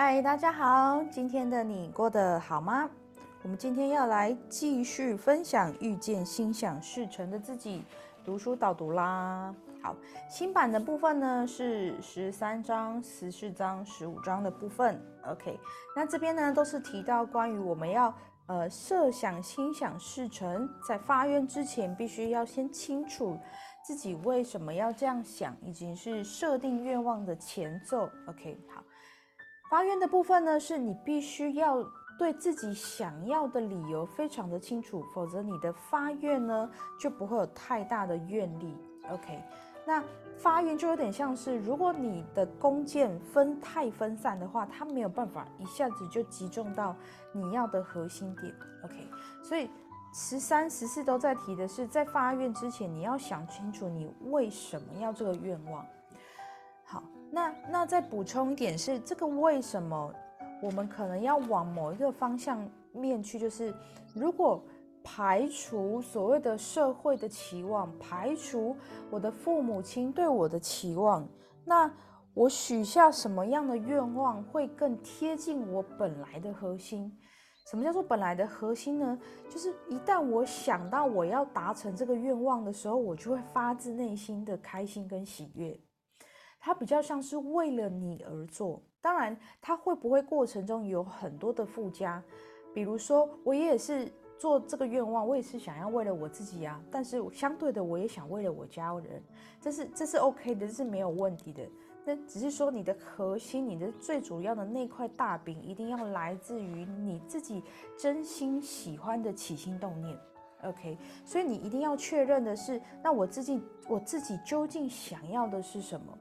嗨，大家好，今天的你过得好吗？我们今天要来继续分享遇见心想事成的自己读书导读啦。好，新版的部分呢是十三章、十四章、十五章的部分。OK，那这边呢都是提到关于我们要呃设想心想事成，在发愿之前必须要先清楚自己为什么要这样想，以及是设定愿望的前奏。OK，好。发愿的部分呢，是你必须要对自己想要的理由非常的清楚，否则你的发愿呢就不会有太大的愿力。OK，那发愿就有点像是，如果你的弓箭分太分散的话，它没有办法一下子就集中到你要的核心点。OK，所以十三、十四都在提的是，在发愿之前，你要想清楚你为什么要这个愿望。那那再补充一点是，这个为什么我们可能要往某一个方向面去？就是如果排除所谓的社会的期望，排除我的父母亲对我的期望，那我许下什么样的愿望会更贴近我本来的核心？什么叫做本来的核心呢？就是一旦我想到我要达成这个愿望的时候，我就会发自内心的开心跟喜悦。它比较像是为了你而做，当然，它会不会过程中有很多的附加，比如说，我也是做这个愿望，我也是想要为了我自己啊，但是相对的，我也想为了我家人，这是这是 OK 的，这是没有问题的。那只是说你的核心，你的最主要的那块大饼，一定要来自于你自己真心喜欢的起心动念，OK。所以你一定要确认的是，那我自己我自己究竟想要的是什么？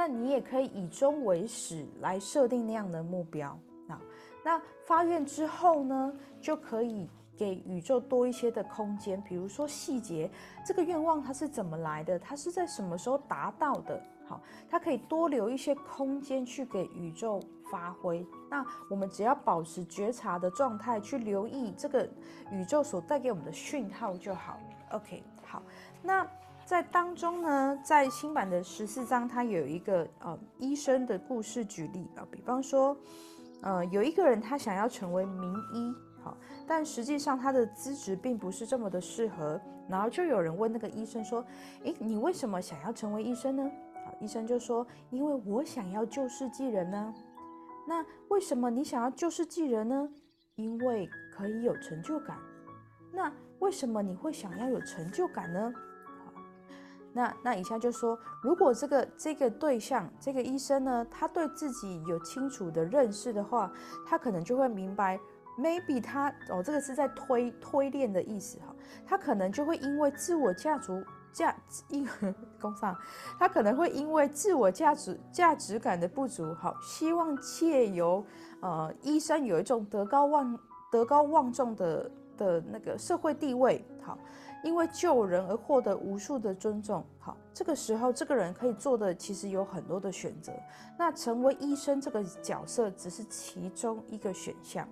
那你也可以以终为始来设定那样的目标。那那发愿之后呢，就可以给宇宙多一些的空间，比如说细节，这个愿望它是怎么来的，它是在什么时候达到的？好，它可以多留一些空间去给宇宙发挥。那我们只要保持觉察的状态，去留意这个宇宙所带给我们的讯号就好。OK，好，那。在当中呢，在新版的十四章，它有一个呃医生的故事举例啊，比方说，呃，有一个人他想要成为名医，好，但实际上他的资质并不是这么的适合，然后就有人问那个医生说，诶，你为什么想要成为医生呢？啊，医生就说，因为我想要救世济人呢。那为什么你想要救世济人呢？因为可以有成就感。那为什么你会想要有成就感呢？那那以下就说，如果这个这个对象这个医生呢，他对自己有清楚的认识的话，他可能就会明白，maybe 他哦，这个是在推推练的意思哈，他可能就会因为自我价值价因 工上，他可能会因为自我价值价值感的不足，好，希望借由呃医生有一种德高望德高望重的的那个社会地位，好。因为救人而获得无数的尊重，好，这个时候这个人可以做的其实有很多的选择，那成为医生这个角色只是其中一个选项。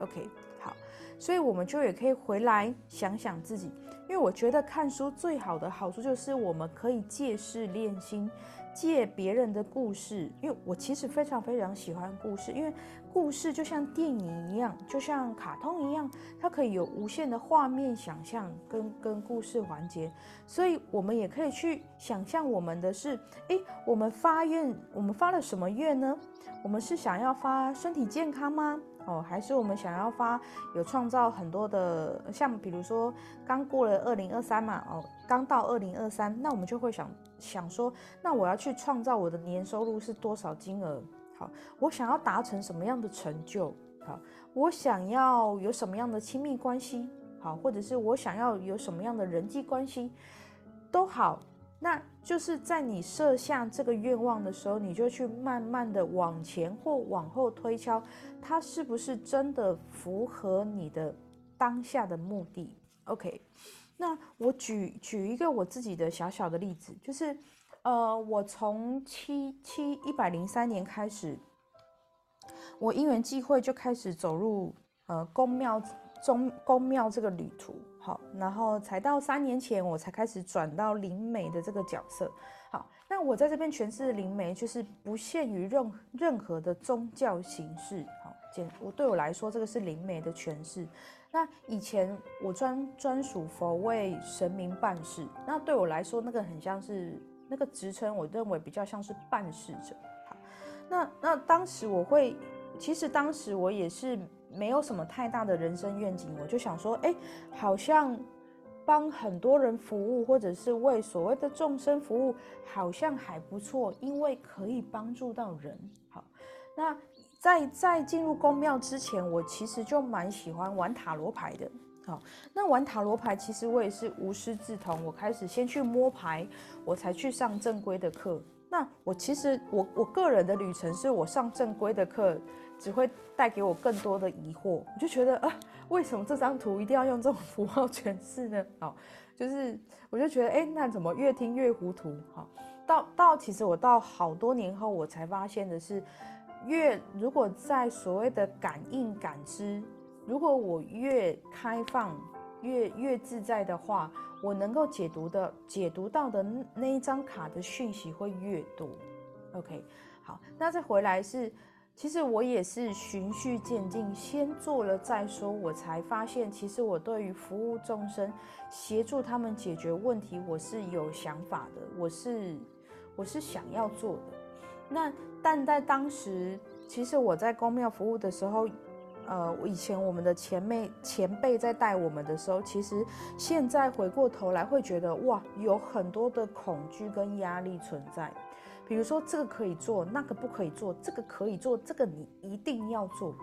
OK，好，所以我们就也可以回来想想自己，因为我觉得看书最好的好处就是我们可以借势练心。借别人的故事，因为我其实非常非常喜欢故事，因为故事就像电影一样，就像卡通一样，它可以有无限的画面想象跟跟故事环节，所以我们也可以去想象我们的是，诶，我们发愿，我们发了什么愿呢？我们是想要发身体健康吗？哦，还是我们想要发有创造很多的，像比如说刚过了二零二三嘛，哦，刚到二零二三，那我们就会想想说，那我要去创造我的年收入是多少金额？好，我想要达成什么样的成就？好，我想要有什么样的亲密关系？好，或者是我想要有什么样的人际关系？都好。那就是在你设下这个愿望的时候，你就去慢慢的往前或往后推敲，它是不是真的符合你的当下的目的？OK，那我举举一个我自己的小小的例子，就是，呃，我从七七一百零三年开始，我因缘际会就开始走入呃宫庙中宫庙这个旅途。好，然后才到三年前，我才开始转到灵媒的这个角色。好，那我在这边诠释灵媒，就是不限于任任何的宗教形式。好，简我对我来说，这个是灵媒的诠释。那以前我专专属佛为神明办事，那对我来说，那个很像是那个职称，我认为比较像是办事者。好，那那当时我会，其实当时我也是没有什么太大的人生愿景，我就想说，哎，好像。帮很多人服务，或者是为所谓的众生服务，好像还不错，因为可以帮助到人。好，那在在进入宫庙之前，我其实就蛮喜欢玩塔罗牌的。好，那玩塔罗牌，其实我也是无师自通，我开始先去摸牌，我才去上正规的课。那我其实我我个人的旅程是我上正规的课。只会带给我更多的疑惑，我就觉得啊，为什么这张图一定要用这种符号诠释呢？好，就是我就觉得，哎，那怎么越听越糊涂？好，到到其实我到好多年后，我才发现的是，越如果在所谓的感应感知，如果我越开放，越越自在的话，我能够解读的解读到的那一张卡的讯息会越多。OK，好，那再回来是。其实我也是循序渐进，先做了再说。我才发现，其实我对于服务众生、协助他们解决问题，我是有想法的，我是我是想要做的。那但在当时，其实我在公庙服务的时候，呃，以前我们的前辈前辈在带我们的时候，其实现在回过头来会觉得，哇，有很多的恐惧跟压力存在。比如说这个可以做，那个不可以做；这个可以做，这个你一定要做。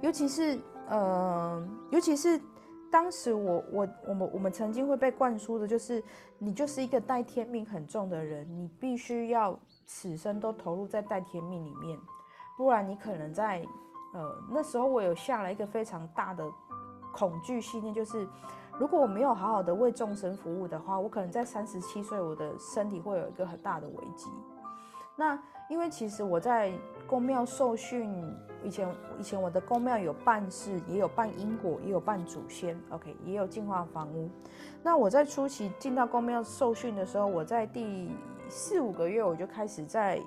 尤其是，呃，尤其是当时我我我们我们曾经会被灌输的就是，你就是一个带天命很重的人，你必须要此生都投入在带天命里面，不然你可能在，呃，那时候我有下了一个非常大的恐惧信念，就是如果我没有好好的为众生服务的话，我可能在三十七岁，我的身体会有一个很大的危机。那因为其实我在宫庙受训以前，以前我的宫庙有办事，也有办因果，也有办祖先，OK，也有净化房屋。那我在初期进到宫庙受训的时候，我在第四五个月我就开始在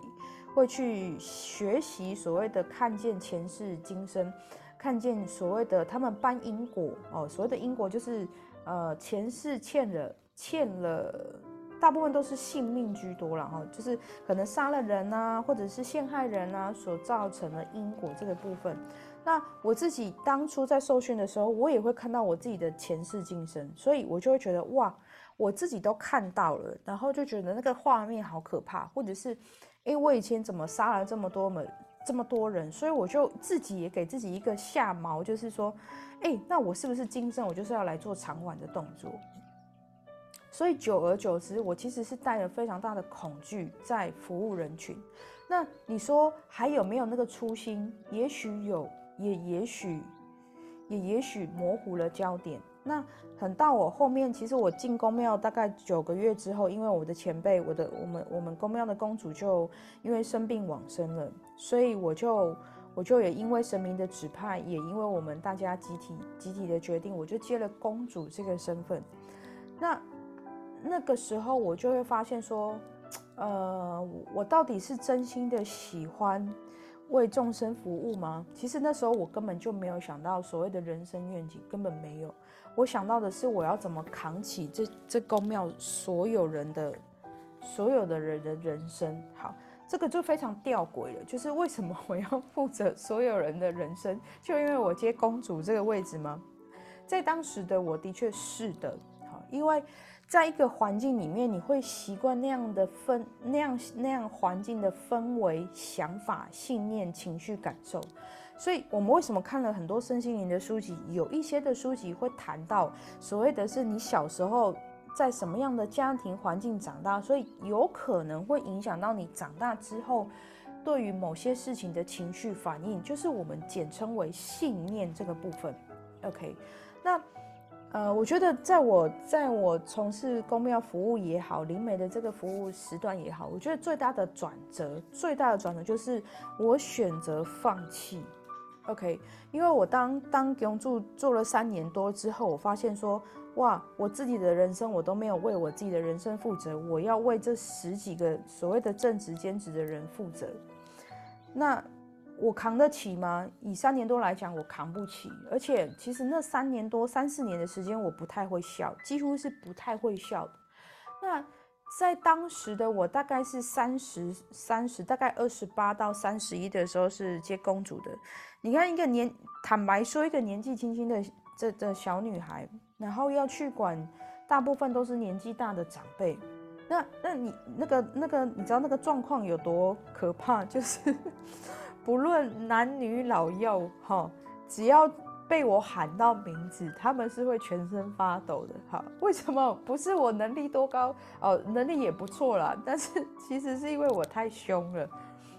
会去学习所谓的看见前世今生，看见所谓的他们办因果哦，所谓的因果就是呃前世欠了欠了。大部分都是性命居多了哈，就是可能杀了人啊，或者是陷害人啊，所造成的因果这个部分。那我自己当初在受训的时候，我也会看到我自己的前世今生，所以我就会觉得哇，我自己都看到了，然后就觉得那个画面好可怕，或者是，哎，我以前怎么杀了这么多么这么多人，所以我就自己也给自己一个下毛，就是说，哎，那我是不是今生我就是要来做长碗的动作？所以久而久之，我其实是带着非常大的恐惧在服务人群。那你说还有没有那个初心？也许有，也也许，也也许模糊了焦点。那很到我后面，其实我进宫庙大概九个月之后，因为我的前辈，我的我们我们宫庙的公主就因为生病往生了，所以我就我就也因为神明的指派，也因为我们大家集体集体的决定，我就接了公主这个身份。那。那个时候我就会发现说，呃，我到底是真心的喜欢为众生服务吗？其实那时候我根本就没有想到所谓的人生愿景，根本没有。我想到的是我要怎么扛起这这公庙所有人的所有的人的人生。好，这个就非常吊诡了，就是为什么我要负责所有人的人生？就因为我接公主这个位置吗？在当时的我的确是的，好，因为。在一个环境里面，你会习惯那样的氛、那样那样环境的氛围、想法、信念、情绪、感受。所以，我们为什么看了很多身心灵的书籍？有一些的书籍会谈到所谓的是你小时候在什么样的家庭环境长大，所以有可能会影响到你长大之后对于某些事情的情绪反应，就是我们简称为信念这个部分。OK，那。呃，我觉得在我在我从事公庙服务也好，灵媒的这个服务时段也好，我觉得最大的转折，最大的转折就是我选择放弃 OK，因为我当当永住做了三年多之后，我发现说，哇，我自己的人生我都没有为我自己的人生负责，我要为这十几个所谓的正职兼职的人负责，那我扛得起吗？以三年多来讲，我扛不起。而且其实那三年多三四年的时间，我不太会笑，几乎是不太会笑的。那在当时的我大概是三十三十，大概二十八到三十一的时候是接公主的。你看一个年，坦白说，一个年纪轻轻的这的小女孩，然后要去管，大部分都是年纪大的长辈。那那你那个那个，你知道那个状况有多可怕？就是 不论男女老幼，哈，只要。被我喊到名字，他们是会全身发抖的。哈，为什么？不是我能力多高哦，能力也不错啦。但是 其实是因为我太凶了，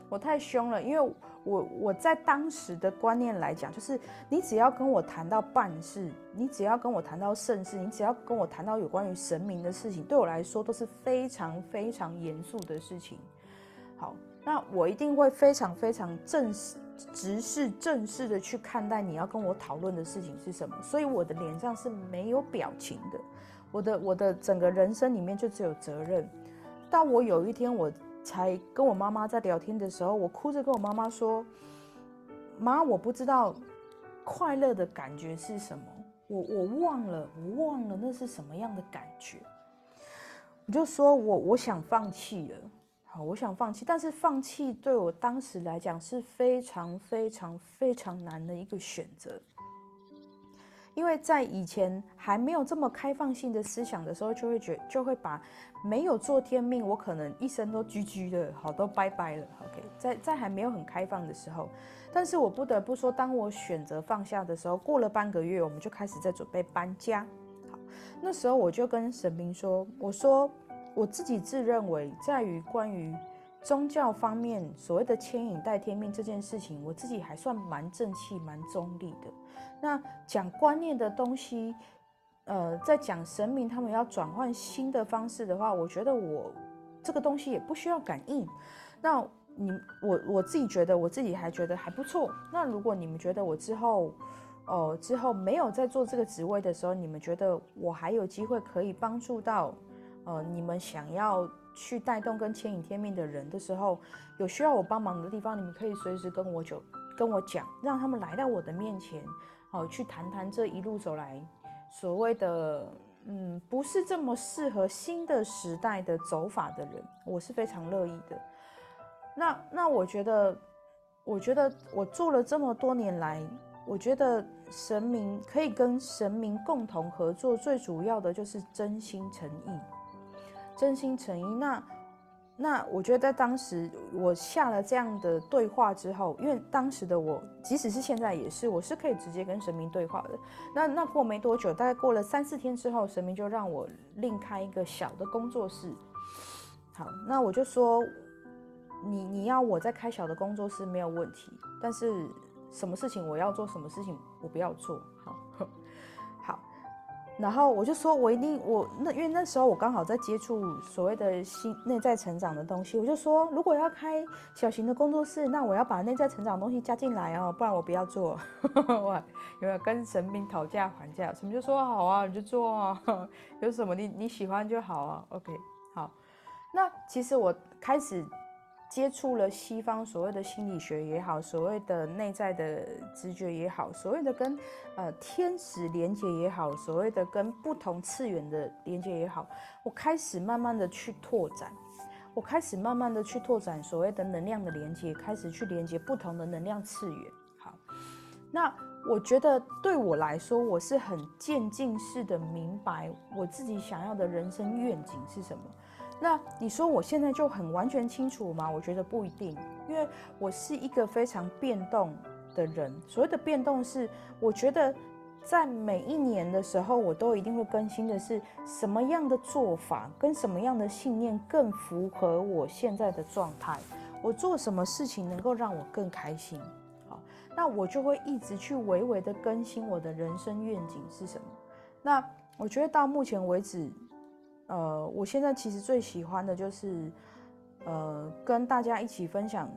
我太凶了。因为我我在当时的观念来讲，就是你只要跟我谈到办事，你只要跟我谈到盛世，你只要跟我谈到有关于神明的事情，对我来说都是非常非常严肃的事情。好，那我一定会非常非常正式。直视正式的去看待你要跟我讨论的事情是什么，所以我的脸上是没有表情的，我的我的整个人生里面就只有责任。到我有一天我才跟我妈妈在聊天的时候，我哭着跟我妈妈说：“妈，我不知道快乐的感觉是什么，我我忘了，我忘了那是什么样的感觉。”我就说我我想放弃了。好，我想放弃，但是放弃对我当时来讲是非常非常非常难的一个选择，因为在以前还没有这么开放性的思想的时候，就会觉就会把没有做天命，我可能一生都居居的，好都拜拜了。OK，在在还没有很开放的时候，但是我不得不说，当我选择放下的时候，过了半个月，我们就开始在准备搬家。好，那时候我就跟神明说，我说。我自己自认为，在于关于宗教方面所谓的牵引带天命这件事情，我自己还算蛮正气、蛮中立的。那讲观念的东西，呃，在讲神明他们要转换新的方式的话，我觉得我这个东西也不需要感应。那你我我自己觉得，我自己还觉得还不错。那如果你们觉得我之后，哦，之后没有在做这个职位的时候，你们觉得我还有机会可以帮助到？呃，你们想要去带动跟牵引天命的人的时候，有需要我帮忙的地方，你们可以随时跟我就跟我讲，让他们来到我的面前，好去谈谈这一路走来所谓的嗯，不是这么适合新的时代的走法的人，我是非常乐意的。那那我觉得，我觉得我做了这么多年来，我觉得神明可以跟神明共同合作，最主要的就是真心诚意。真心诚意，那那我觉得在当时我下了这样的对话之后，因为当时的我，即使是现在也是，我是可以直接跟神明对话的。那那过没多久，大概过了三四天之后，神明就让我另开一个小的工作室。好，那我就说，你你要我在开小的工作室没有问题，但是什么事情我要做，什么事情我不要做。然后我就说，我一定我那因为那时候我刚好在接触所谓的新内在成长的东西，我就说，如果要开小型的工作室，那我要把内在成长的东西加进来哦，不然我不要做。哇，有没有跟神明讨价还价？神明就说好啊，你就做啊，有什么你你喜欢就好啊。OK，好，那其实我开始。接触了西方所谓的心理学也好，所谓的内在的直觉也好，所谓的跟呃天使连接也好，所谓的跟不同次元的连接也好，我开始慢慢的去拓展，我开始慢慢的去拓展所谓的能量的连接，开始去连接不同的能量次元。好，那我觉得对我来说，我是很渐进式的明白我自己想要的人生愿景是什么。那你说我现在就很完全清楚吗？我觉得不一定，因为我是一个非常变动的人。所谓的变动是，我觉得在每一年的时候，我都一定会更新的是什么样的做法跟什么样的信念更符合我现在的状态。我做什么事情能够让我更开心？好，那我就会一直去微微的更新我的人生愿景是什么。那我觉得到目前为止。呃，我现在其实最喜欢的就是，呃，跟大家一起分享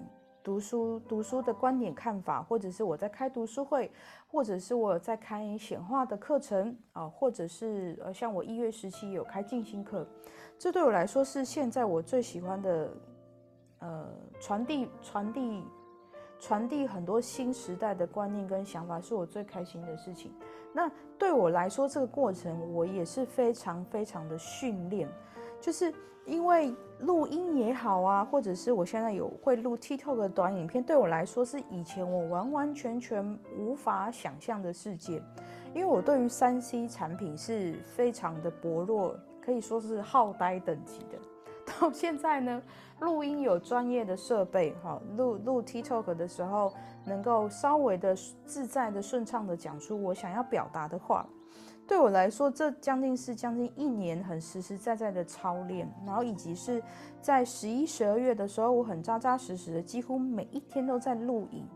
读书读书的观点看法，或者是我在开读书会，或者是我在开显化的课程啊，或者是呃像我一月十七有开静心课，这对我来说是现在我最喜欢的，呃传递传递传递很多新时代的观念跟想法，是我最开心的事情。那对我来说，这个过程我也是非常非常的训练，就是因为录音也好啊，或者是我现在有会录 TikTok 的短影片，对我来说是以前我完完全全无法想象的世界。因为我对于三 C 产品是非常的薄弱，可以说是好呆等级的。到现在呢，录音有专业的设备，哈，录录 TikTok 的时候。能够稍微的自在的顺畅的讲出我想要表达的话，对我来说，这将近是将近一年很实实在在的操练，然后以及是在十一、十二月的时候，我很扎扎实实的，几乎每一天都在录影，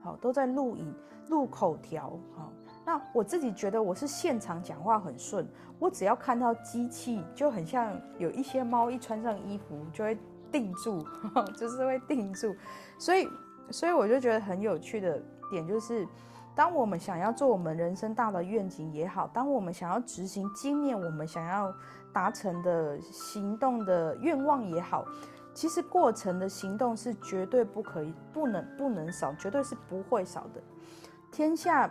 好，都在录影、录口条，好，那我自己觉得我是现场讲话很顺，我只要看到机器，就很像有一些猫一穿上衣服就会定住，就是会定住，所以。所以我就觉得很有趣的点就是，当我们想要做我们人生大的愿景也好，当我们想要执行经验我们想要达成的行动的愿望也好，其实过程的行动是绝对不可以、不能、不能少，绝对是不会少的。天下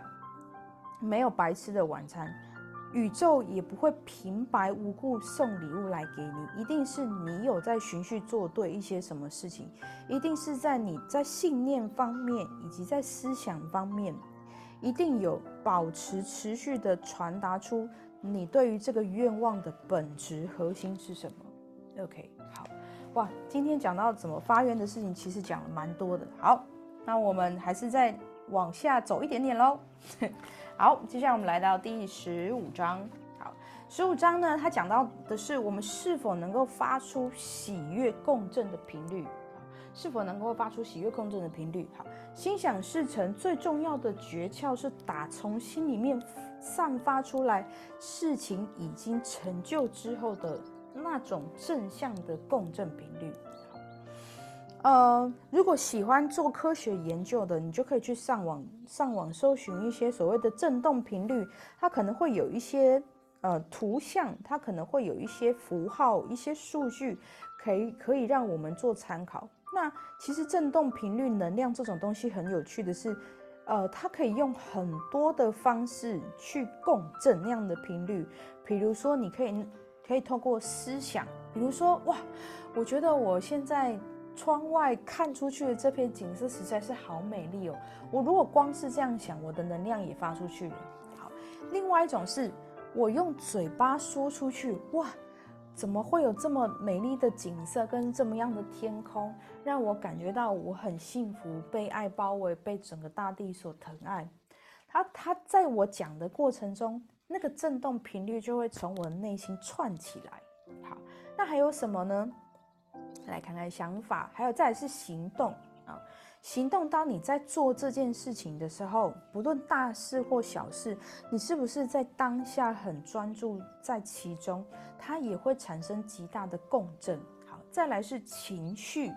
没有白吃的晚餐。宇宙也不会平白无故送礼物来给你，一定是你有在循序做对一些什么事情，一定是在你在信念方面以及在思想方面，一定有保持持续的传达出你对于这个愿望的本质核心是什么。OK，好，哇，今天讲到怎么发愿的事情，其实讲了蛮多的。好，那我们还是再往下走一点点喽。好，接下来我们来到第十五章。好，十五章呢，它讲到的是我们是否能够发出喜悦共振的频率，是否能够发出喜悦共振的频率。好，心想事成最重要的诀窍是打从心里面散发出来，事情已经成就之后的那种正向的共振频率。呃，如果喜欢做科学研究的，你就可以去上网上网搜寻一些所谓的振动频率，它可能会有一些呃图像，它可能会有一些符号、一些数据，可以可以让我们做参考。那其实振动频率能量这种东西很有趣的是，呃，它可以用很多的方式去共振那样的频率，比如说你可以可以透过思想，比如说哇，我觉得我现在。窗外看出去的这片景色实在是好美丽哦！我如果光是这样想，我的能量也发出去了。好，另外一种是我用嘴巴说出去，哇，怎么会有这么美丽的景色跟这么样的天空，让我感觉到我很幸福，被爱包围，被整个大地所疼爱。他他在我讲的过程中，那个震动频率就会从我的内心串起来。好，那还有什么呢？来看看想法，还有再来是行动啊！行动，当你在做这件事情的时候，不论大事或小事，你是不是在当下很专注在其中？它也会产生极大的共振。好，再来是情绪，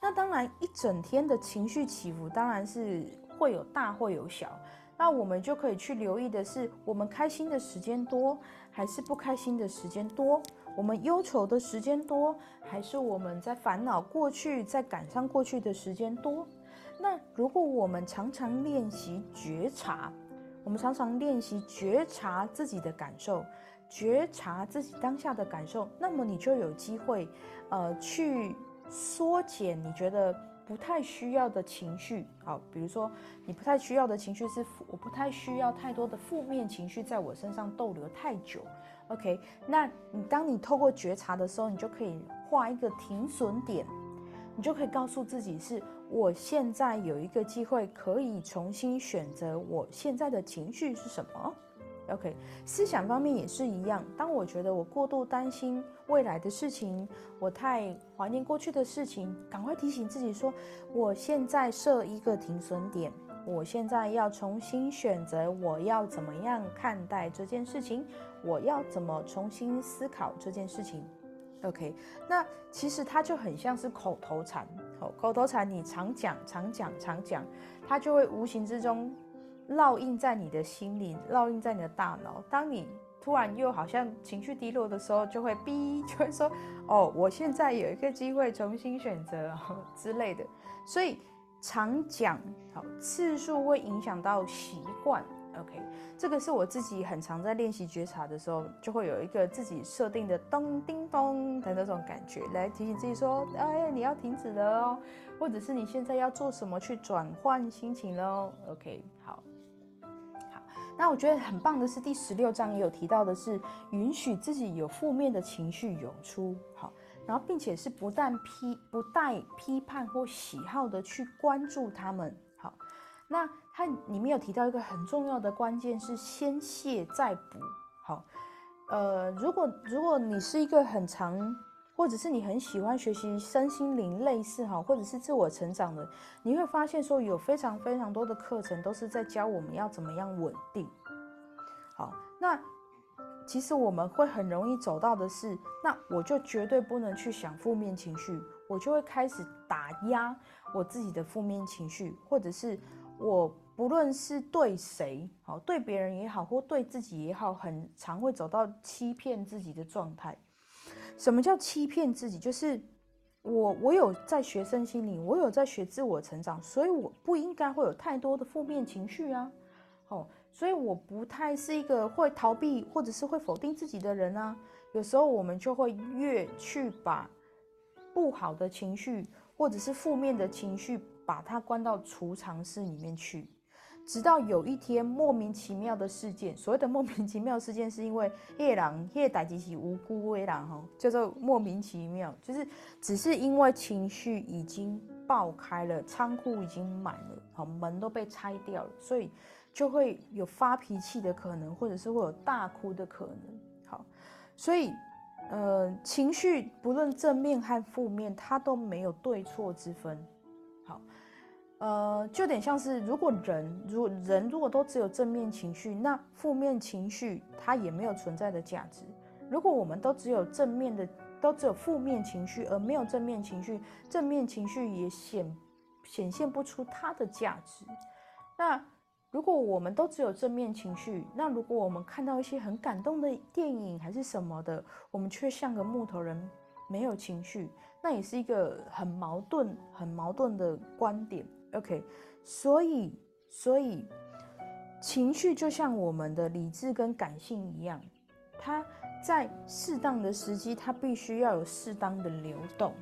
那当然一整天的情绪起伏，当然是会有大会有小。那我们就可以去留意的是，我们开心的时间多，还是不开心的时间多？我们忧愁的时间多，还是我们在烦恼过去、在感伤过去的时间多？那如果我们常常练习觉察，我们常常练习觉察自己的感受，觉察自己当下的感受，那么你就有机会，呃，去缩减你觉得不太需要的情绪。好，比如说你不太需要的情绪是，我不太需要太多的负面情绪在我身上逗留太久。OK，那你当你透过觉察的时候，你就可以画一个停损点，你就可以告诉自己是：我现在有一个机会可以重新选择我现在的情绪是什么。OK，思想方面也是一样。当我觉得我过度担心未来的事情，我太怀念过去的事情，赶快提醒自己说：我现在设一个停损点，我现在要重新选择我要怎么样看待这件事情。我要怎么重新思考这件事情？OK，那其实它就很像是口头禅。哦，口头禅你常讲、常讲、常讲，它就会无形之中烙印在你的心里，烙印在你的大脑。当你突然又好像情绪低落的时候，就会逼，就会说：“哦，我现在有一个机会重新选择之类的。”所以常讲好次数会影响到习惯。OK，这个是我自己很常在练习觉察的时候，就会有一个自己设定的咚叮咚的那种感觉，来提醒自己说：“哎，你要停止了哦，或者是你现在要做什么去转换心情喽。”OK，好，好，那我觉得很棒的是第十六章也有提到的是，允许自己有负面的情绪涌出，好，然后并且是不但批不带批判或喜好的去关注他们，好，那。它里面有提到一个很重要的关键，是先卸再补。好，呃，如果如果你是一个很长，或者是你很喜欢学习身心灵类似哈，或者是自我成长的，你会发现说有非常非常多的课程都是在教我们要怎么样稳定。好，那其实我们会很容易走到的是，那我就绝对不能去想负面情绪，我就会开始打压我自己的负面情绪，或者是我。不论是对谁好，对别人也好，或对自己也好，很常会走到欺骗自己的状态。什么叫欺骗自己？就是我我有在学生心理，我有在学自我成长，所以我不应该会有太多的负面情绪啊。哦，所以我不太是一个会逃避或者是会否定自己的人啊。有时候我们就会越去把不好的情绪或者是负面的情绪，把它关到储藏室里面去。直到有一天莫名其妙的事件，所谓的莫名其妙事件，是因为夜郎夜歹吉起无辜为郎哈，叫做莫名其妙，就是只是因为情绪已经爆开了，仓库已经满了，好门都被拆掉了，所以就会有发脾气的可能，或者是会有大哭的可能。好，所以呃情绪不论正面和负面，它都没有对错之分。好。呃，就有点像是，如果人如果人如果都只有正面情绪，那负面情绪它也没有存在的价值。如果我们都只有正面的，都只有负面情绪，而没有正面情绪，正面情绪也显显现不出它的价值。那如果我们都只有正面情绪，那如果我们看到一些很感动的电影还是什么的，我们却像个木头人，没有情绪，那也是一个很矛盾、很矛盾的观点。OK，所以所以情绪就像我们的理智跟感性一样，它在适当的时机，它必须要有适当的流动。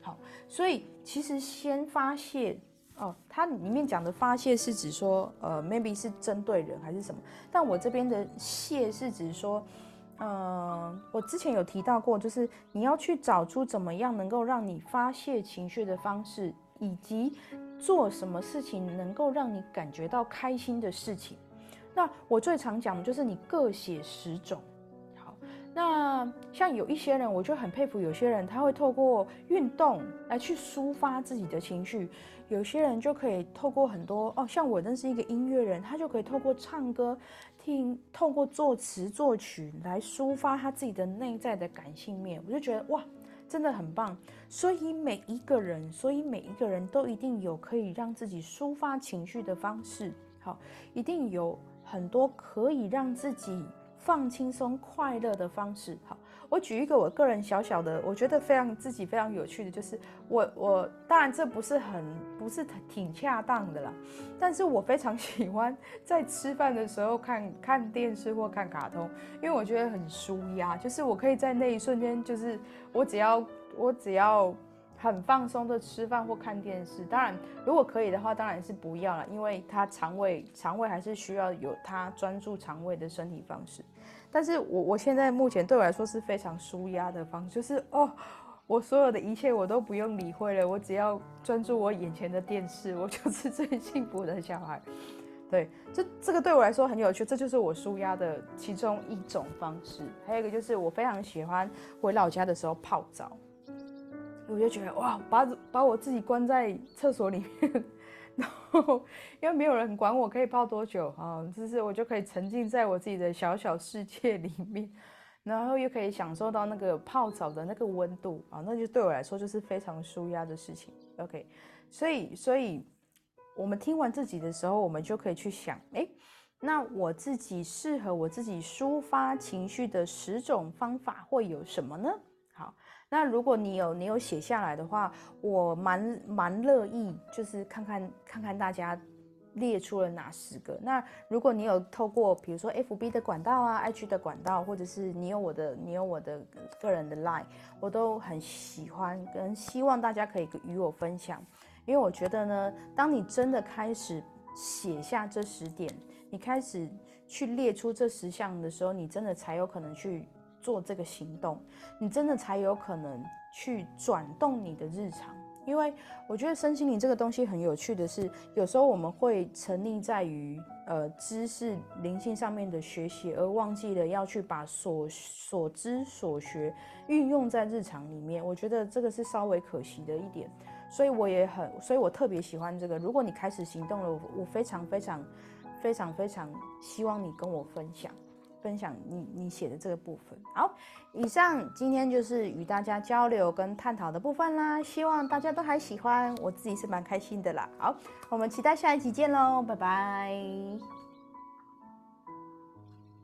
好，所以其实先发泄哦，它里面讲的发泄是指说，呃，maybe 是针对人还是什么？但我这边的泄是指说，嗯，我之前有提到过，就是你要去找出怎么样能够让你发泄情绪的方式，以及。做什么事情能够让你感觉到开心的事情？那我最常讲的就是你各写十种。那像有一些人，我就很佩服，有些人他会透过运动来去抒发自己的情绪，有些人就可以透过很多哦，像我认识一个音乐人，他就可以透过唱歌、听、透过作词作曲来抒发他自己的内在的感性面，我就觉得哇。真的很棒，所以每一个人，所以每一个人都一定有可以让自己抒发情绪的方式，好，一定有很多可以让自己放轻松、快乐的方式，好。我举一个我个人小小的，我觉得非常自己非常有趣的，就是我我当然这不是很不是挺恰当的啦，但是我非常 喜欢在吃饭的时候看看电视或看卡通，因为我觉得很舒压，就是我可以在那一瞬间，就是我只要我只要很放松的吃饭或看电视，当然如果可以的话，当然是不要了，因为他肠胃肠胃还是需要有他专注肠胃的身体方式。但是我我现在目前对我来说是非常舒压的方式，就是哦，我所有的一切我都不用理会了，我只要专注我眼前的电视，我就是最幸福的小孩。对，这这个对我来说很有趣，这就是我舒压的其中一种方式。还有一个就是我非常喜欢回老家的时候泡澡，我就觉得哇，把把我自己关在厕所里面。然后，因为没有人管我可以泡多久啊，就是我就可以沉浸在我自己的小小世界里面，然后又可以享受到那个泡澡的那个温度啊，那就对我来说就是非常舒压的事情。OK，所以所以我们听完自己的时候，我们就可以去想，哎，那我自己适合我自己抒发情绪的十种方法会有什么呢？那如果你有你有写下来的话，我蛮蛮乐意，就是看看看看大家。列出了哪十个？那如果你有透过比如说 F B 的管道啊，IG 的管道，或者是你有我的，你有我的个人的 Line，我都很喜欢跟希望大家可以与我分享，因为我觉得呢，当你真的开始写下这十点，你开始去列出这十项的时候，你真的才有可能去做这个行动，你真的才有可能去转动你的日常。因为我觉得身心灵这个东西很有趣的是，有时候我们会沉溺在于呃知识灵性上面的学习，而忘记了要去把所所知所学运用在日常里面。我觉得这个是稍微可惜的一点，所以我也很，所以我特别喜欢这个。如果你开始行动了，我非常非常非常非常希望你跟我分享。分享你你写的这个部分。好，以上今天就是与大家交流跟探讨的部分啦，希望大家都还喜欢，我自己是蛮开心的啦。好，我们期待下一集见喽，拜拜。